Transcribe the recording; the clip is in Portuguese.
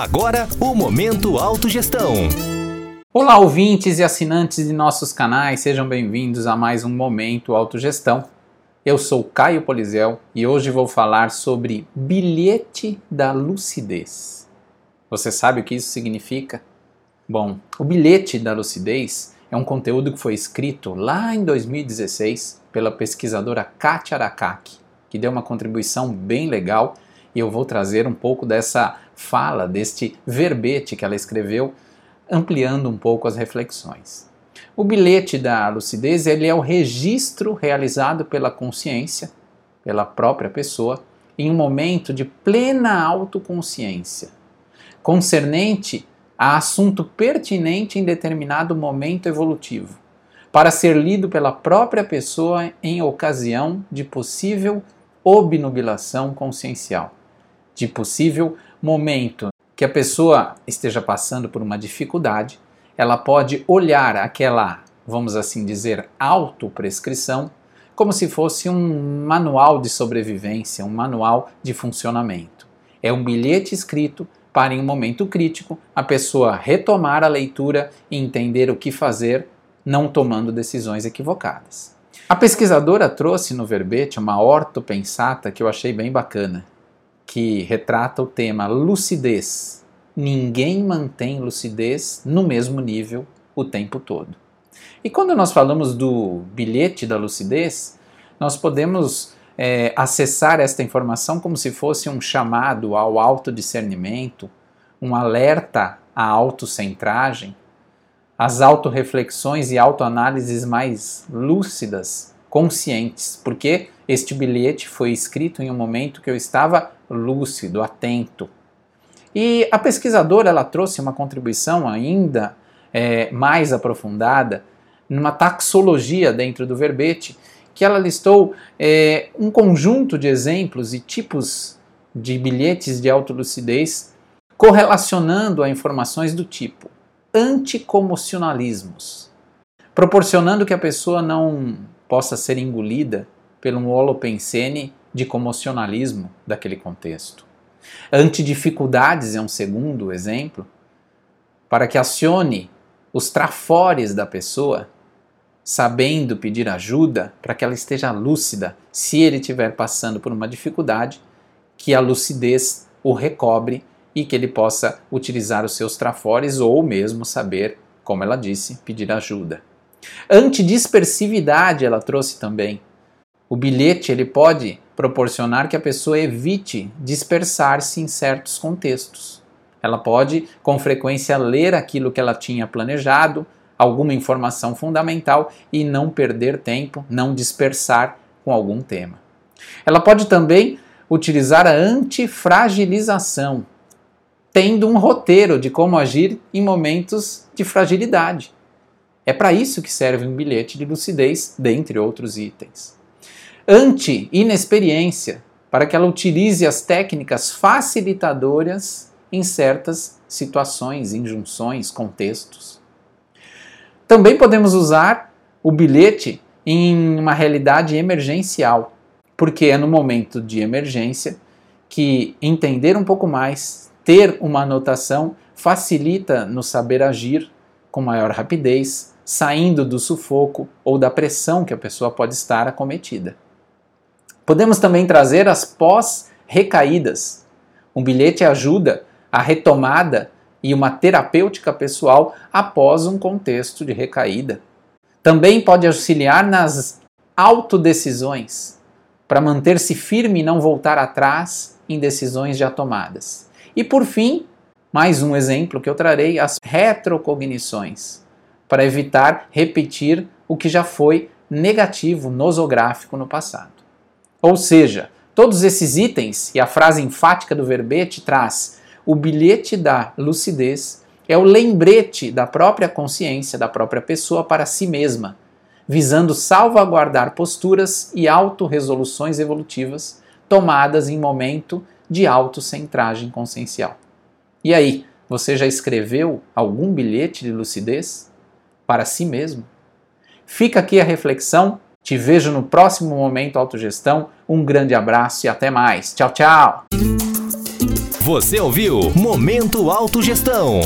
Agora, o Momento Autogestão. Olá, ouvintes e assinantes de nossos canais, sejam bem-vindos a mais um Momento Autogestão. Eu sou Caio Polizel e hoje vou falar sobre bilhete da lucidez. Você sabe o que isso significa? Bom, o bilhete da lucidez é um conteúdo que foi escrito lá em 2016 pela pesquisadora Katia Arakaki, que deu uma contribuição bem legal e eu vou trazer um pouco dessa fala, deste verbete que ela escreveu, ampliando um pouco as reflexões. O bilhete da lucidez ele é o registro realizado pela consciência, pela própria pessoa, em um momento de plena autoconsciência, concernente a assunto pertinente em determinado momento evolutivo, para ser lido pela própria pessoa em ocasião de possível obnubilação consciencial de possível momento que a pessoa esteja passando por uma dificuldade, ela pode olhar aquela, vamos assim dizer, autoprescrição como se fosse um manual de sobrevivência, um manual de funcionamento. É um bilhete escrito para, em um momento crítico, a pessoa retomar a leitura e entender o que fazer, não tomando decisões equivocadas. A pesquisadora trouxe no verbete uma ortopensata que eu achei bem bacana que retrata o tema lucidez. Ninguém mantém lucidez no mesmo nível o tempo todo. E quando nós falamos do bilhete da lucidez, nós podemos é, acessar esta informação como se fosse um chamado ao autodiscernimento, um alerta à autocentragem, às autorreflexões e autoanálises mais lúcidas, conscientes, porque este bilhete foi escrito em um momento que eu estava lúcido, atento. E a pesquisadora ela trouxe uma contribuição ainda é, mais aprofundada numa taxologia dentro do verbete, que ela listou é, um conjunto de exemplos e tipos de bilhetes de autolucidez correlacionando a informações do tipo anticomocionalismos, proporcionando que a pessoa não possa ser engolida pelo holopensene de comocionalismo daquele contexto. Antidificuldades é um segundo exemplo, para que acione os trafores da pessoa, sabendo pedir ajuda para que ela esteja lúcida, se ele estiver passando por uma dificuldade, que a lucidez o recobre e que ele possa utilizar os seus trafores ou mesmo saber, como ela disse, pedir ajuda. Antidispersividade ela trouxe também. O bilhete ele pode proporcionar que a pessoa evite dispersar-se em certos contextos. Ela pode, com frequência, ler aquilo que ela tinha planejado, alguma informação fundamental e não perder tempo, não dispersar com algum tema. Ela pode também utilizar a antifragilização, tendo um roteiro de como agir em momentos de fragilidade. É para isso que serve um bilhete de lucidez, dentre outros itens anti-inexperiência, para que ela utilize as técnicas facilitadoras em certas situações, injunções, contextos. Também podemos usar o bilhete em uma realidade emergencial, porque é no momento de emergência que entender um pouco mais, ter uma anotação, facilita no saber agir com maior rapidez, saindo do sufoco ou da pressão que a pessoa pode estar acometida. Podemos também trazer as pós-recaídas. Um bilhete ajuda a retomada e uma terapêutica pessoal após um contexto de recaída. Também pode auxiliar nas autodecisões, para manter-se firme e não voltar atrás em decisões já tomadas. E por fim, mais um exemplo que eu trarei, as retrocognições, para evitar repetir o que já foi negativo nosográfico no passado. Ou seja, todos esses itens e a frase enfática do verbete traz o bilhete da lucidez é o lembrete da própria consciência da própria pessoa para si mesma, visando salvaguardar posturas e autorresoluções evolutivas tomadas em momento de autocentragem consciencial. E aí, você já escreveu algum bilhete de lucidez para si mesmo? Fica aqui a reflexão te vejo no próximo Momento Autogestão. Um grande abraço e até mais. Tchau, tchau! Você ouviu Momento Autogestão.